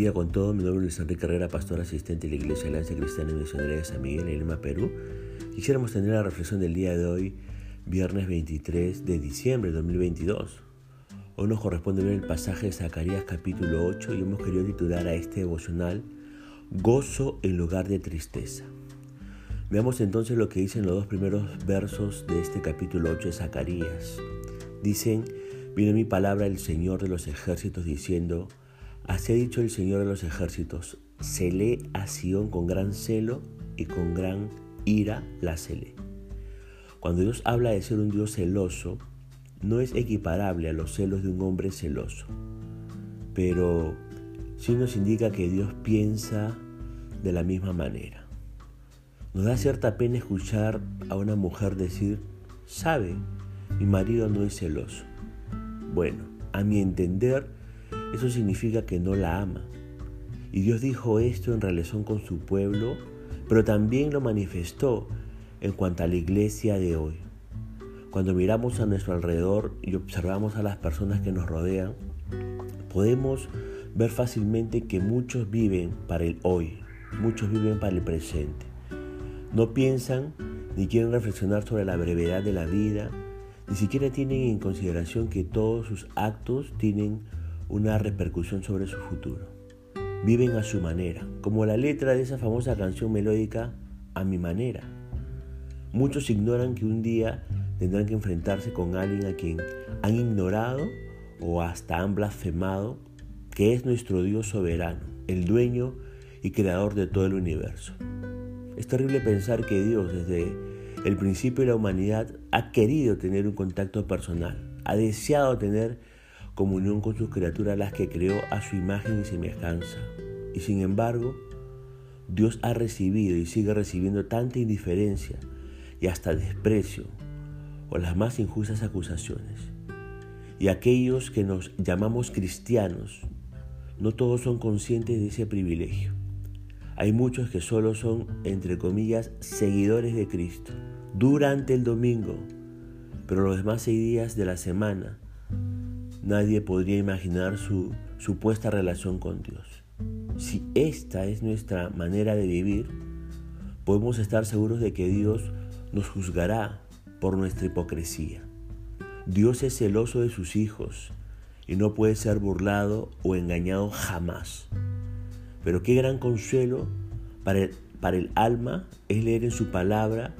bendiga con todo. Mi nombre es Luis Enrique Carrera, pastor asistente de la Iglesia Alianza Cristiana y Misionera de San Miguel en Lima, Perú. Quisiéramos tener la reflexión del día de hoy, viernes 23 de diciembre de 2022. Hoy nos corresponde ver el pasaje de Zacarías capítulo 8 y hemos querido titular a este devocional Gozo en lugar de tristeza. Veamos entonces lo que dicen los dos primeros versos de este capítulo 8 de Zacarías. Dicen, vino mi palabra el Señor de los ejércitos diciendo, Así ha dicho el Señor de los ejércitos, celé a Sión con gran celo y con gran ira la celé. Cuando Dios habla de ser un Dios celoso, no es equiparable a los celos de un hombre celoso, pero sí nos indica que Dios piensa de la misma manera. Nos da cierta pena escuchar a una mujer decir, sabe, mi marido no es celoso. Bueno, a mi entender, eso significa que no la ama. Y Dios dijo esto en relación con su pueblo, pero también lo manifestó en cuanto a la iglesia de hoy. Cuando miramos a nuestro alrededor y observamos a las personas que nos rodean, podemos ver fácilmente que muchos viven para el hoy, muchos viven para el presente. No piensan ni quieren reflexionar sobre la brevedad de la vida, ni siquiera tienen en consideración que todos sus actos tienen una repercusión sobre su futuro. Viven a su manera, como la letra de esa famosa canción melódica A mi manera. Muchos ignoran que un día tendrán que enfrentarse con alguien a quien han ignorado o hasta han blasfemado, que es nuestro Dios soberano, el dueño y creador de todo el universo. Es terrible pensar que Dios desde el principio de la humanidad ha querido tener un contacto personal, ha deseado tener comunión con sus criaturas las que creó a su imagen y semejanza. Y sin embargo, Dios ha recibido y sigue recibiendo tanta indiferencia y hasta desprecio o las más injustas acusaciones. Y aquellos que nos llamamos cristianos, no todos son conscientes de ese privilegio. Hay muchos que solo son, entre comillas, seguidores de Cristo durante el domingo, pero los demás seis días de la semana nadie podría imaginar su supuesta relación con Dios. Si esta es nuestra manera de vivir, podemos estar seguros de que Dios nos juzgará por nuestra hipocresía. Dios es celoso de sus hijos y no puede ser burlado o engañado jamás. Pero qué gran consuelo para el, alma es leer en su palabra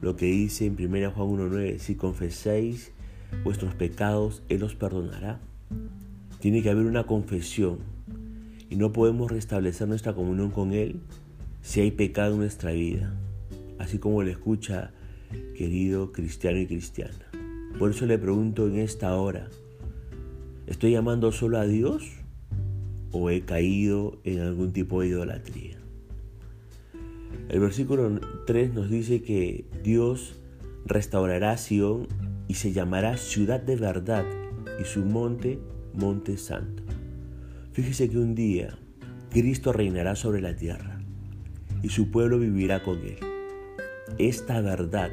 lo que dice en 1 Juan 1.9, si confesáis vuestros pecados, Él los perdonará. Tiene que haber una confesión y no podemos restablecer nuestra comunión con Él si hay pecado en nuestra vida, así como le escucha, querido cristiano y cristiana. Por eso le pregunto en esta hora, ¿estoy llamando solo a Dios o he caído en algún tipo de idolatría? El versículo 3 nos dice que Dios restaurará a Sion y se llamará ciudad de verdad y su monte, monte santo. Fíjese que un día Cristo reinará sobre la tierra y su pueblo vivirá con él. Esta verdad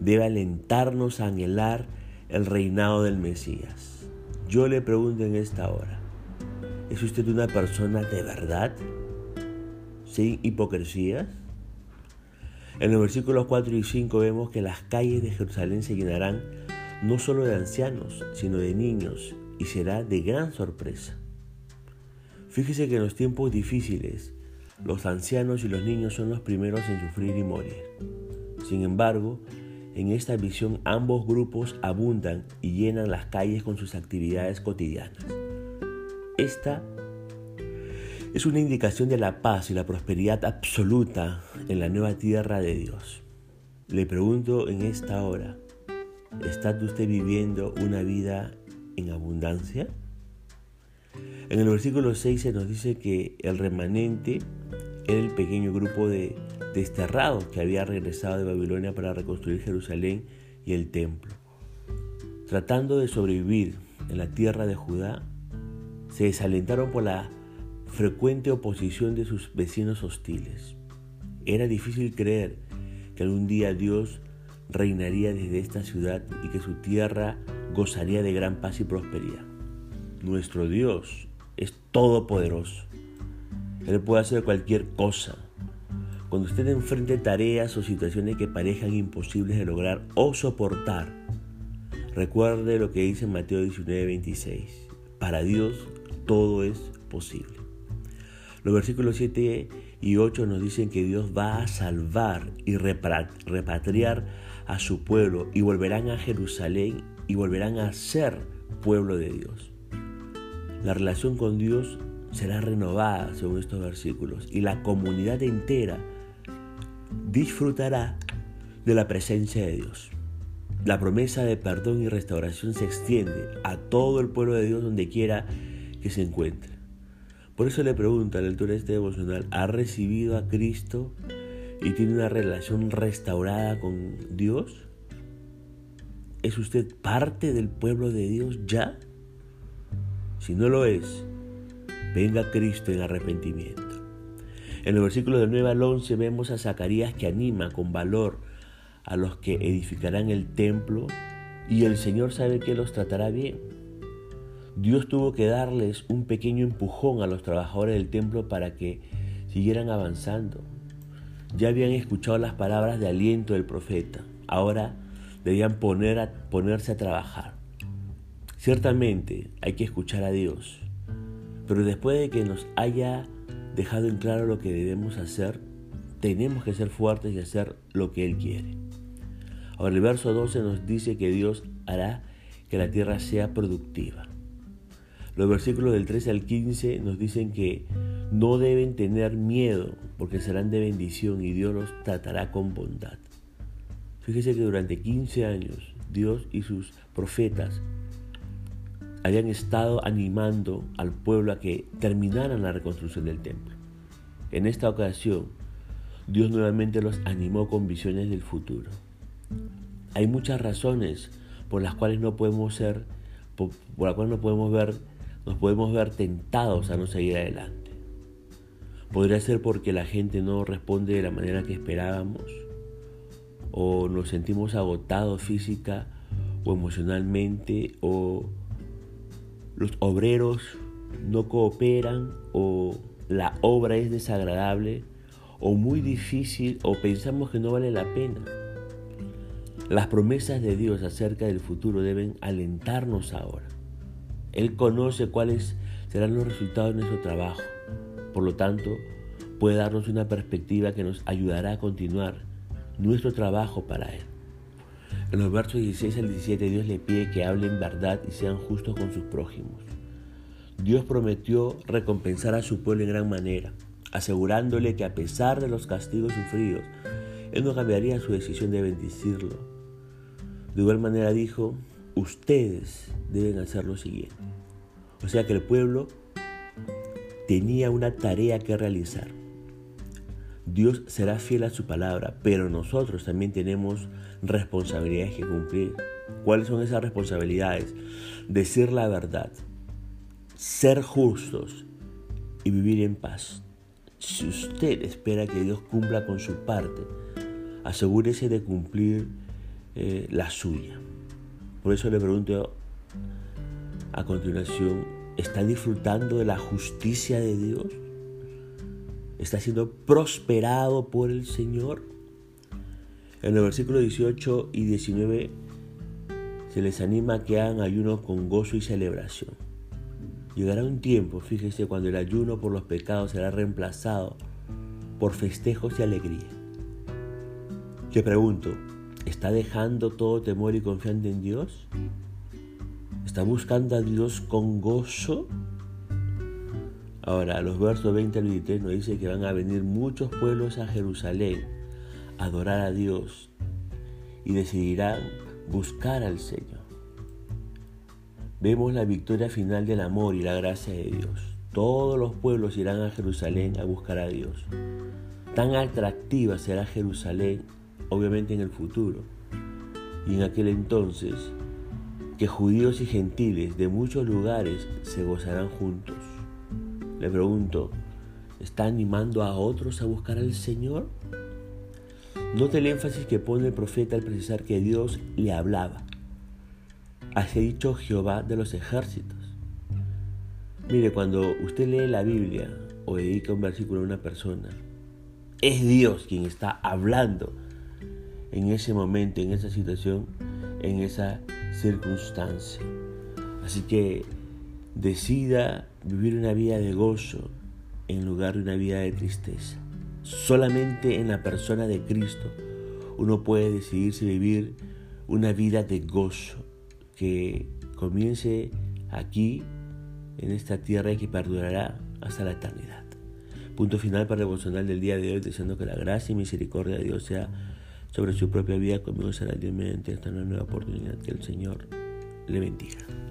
debe alentarnos a anhelar el reinado del Mesías. Yo le pregunto en esta hora, ¿es usted una persona de verdad? ¿Sin hipocresías? En los versículos 4 y 5 vemos que las calles de Jerusalén se llenarán no solo de ancianos, sino de niños, y será de gran sorpresa. Fíjese que en los tiempos difíciles, los ancianos y los niños son los primeros en sufrir y morir. Sin embargo, en esta visión ambos grupos abundan y llenan las calles con sus actividades cotidianas. Esta es una indicación de la paz y la prosperidad absoluta en la nueva tierra de Dios. Le pregunto en esta hora, ¿está usted viviendo una vida en abundancia? En el versículo 6 se nos dice que el remanente era el pequeño grupo de desterrados que había regresado de Babilonia para reconstruir Jerusalén y el templo. Tratando de sobrevivir en la tierra de Judá, se desalentaron por la frecuente oposición de sus vecinos hostiles. Era difícil creer que algún día Dios reinaría desde esta ciudad y que su tierra gozaría de gran paz y prosperidad. Nuestro Dios es todopoderoso Él puede hacer cualquier cosa. Cuando usted enfrente tareas o situaciones que parezcan imposibles de lograr o soportar, recuerde lo que dice Mateo 19, 26. Para Dios todo es posible. Los versículos 7 y 8 nos dicen que Dios va a salvar y repatriar a su pueblo y volverán a Jerusalén y volverán a ser pueblo de Dios. La relación con Dios será renovada según estos versículos y la comunidad entera disfrutará de la presencia de Dios. La promesa de perdón y restauración se extiende a todo el pueblo de Dios donde quiera que se encuentre. Por eso le pregunto a la lectura de este devocional, ¿ha recibido a Cristo y tiene una relación restaurada con Dios? ¿Es usted parte del pueblo de Dios ya? Si no lo es, venga Cristo en arrepentimiento. En los versículos del 9 al 11 vemos a Zacarías que anima con valor a los que edificarán el templo y el Señor sabe que los tratará bien. Dios tuvo que darles un pequeño empujón a los trabajadores del templo para que siguieran avanzando. Ya habían escuchado las palabras de aliento del profeta. Ahora debían ponerse a trabajar. Ciertamente hay que escuchar a Dios, pero después de que nos haya dejado en claro lo que debemos hacer, tenemos que ser fuertes y hacer lo que Él quiere. Ahora el verso 12 nos dice que Dios hará que la tierra sea productiva. Los versículos del 13 al 15 nos dicen que no deben tener miedo porque serán de bendición y Dios los tratará con bondad. Fíjese que durante 15 años Dios y sus profetas habían estado animando al pueblo a que terminaran la reconstrucción del templo. En esta ocasión, Dios nuevamente los animó con visiones del futuro. Hay muchas razones por las cuales no podemos ser, por, las cuales no podemos ver, nos podemos ver tentados a no seguir adelante. Podría ser porque la gente no responde de la manera que esperábamos o nos sentimos agotados física o emocionalmente o los obreros no cooperan o la obra es desagradable o muy difícil o pensamos que no vale la pena. Las promesas de Dios acerca del futuro deben alentarnos ahora. Él conoce cuáles serán los resultados de nuestro trabajo. Por lo tanto, puede darnos una perspectiva que nos ayudará a continuar nuestro trabajo para Él. En los versos 16 al 17 Dios le pide que hablen verdad y sean justos con sus prójimos. Dios prometió recompensar a su pueblo en gran manera, asegurándole que a pesar de los castigos sufridos, Él no cambiaría su decisión de bendecirlo. De igual manera dijo, ustedes deben hacer lo siguiente. O sea que el pueblo tenía una tarea que realizar. Dios será fiel a su palabra, pero nosotros también tenemos responsabilidades que cumplir. ¿Cuáles son esas responsabilidades? Decir la verdad, ser justos y vivir en paz. Si usted espera que Dios cumpla con su parte, asegúrese de cumplir eh, la suya. Por eso le pregunto a continuación, ¿está disfrutando de la justicia de Dios? está siendo prosperado por el Señor. En los versículos 18 y 19 se les anima a que hagan ayuno con gozo y celebración. Llegará un tiempo, fíjese, cuando el ayuno por los pecados será reemplazado por festejos y alegría. Te pregunto, ¿está dejando todo temor y confiando en Dios? ¿Está buscando a Dios con gozo? Ahora, los versos 20 al 23 nos dice que van a venir muchos pueblos a Jerusalén a adorar a Dios y decidirán buscar al Señor. Vemos la victoria final del amor y la gracia de Dios. Todos los pueblos irán a Jerusalén a buscar a Dios. Tan atractiva será Jerusalén, obviamente en el futuro. Y en aquel entonces, que judíos y gentiles de muchos lugares se gozarán juntos. Le pregunto, ¿está animando a otros a buscar al Señor? Note el énfasis que pone el profeta al precisar que Dios le hablaba. Así ha dicho Jehová de los ejércitos. Mire, cuando usted lee la Biblia o dedica un versículo a una persona, es Dios quien está hablando en ese momento, en esa situación, en esa circunstancia. Así que decida vivir una vida de gozo en lugar de una vida de tristeza. Solamente en la persona de Cristo uno puede decidirse vivir una vida de gozo que comience aquí en esta tierra y que perdurará hasta la eternidad. Punto final para el devocional del día de hoy, deseando que la gracia y misericordia de Dios sea sobre su propia vida. Conmigo será Dios mediante esta nueva oportunidad que el Señor le bendiga.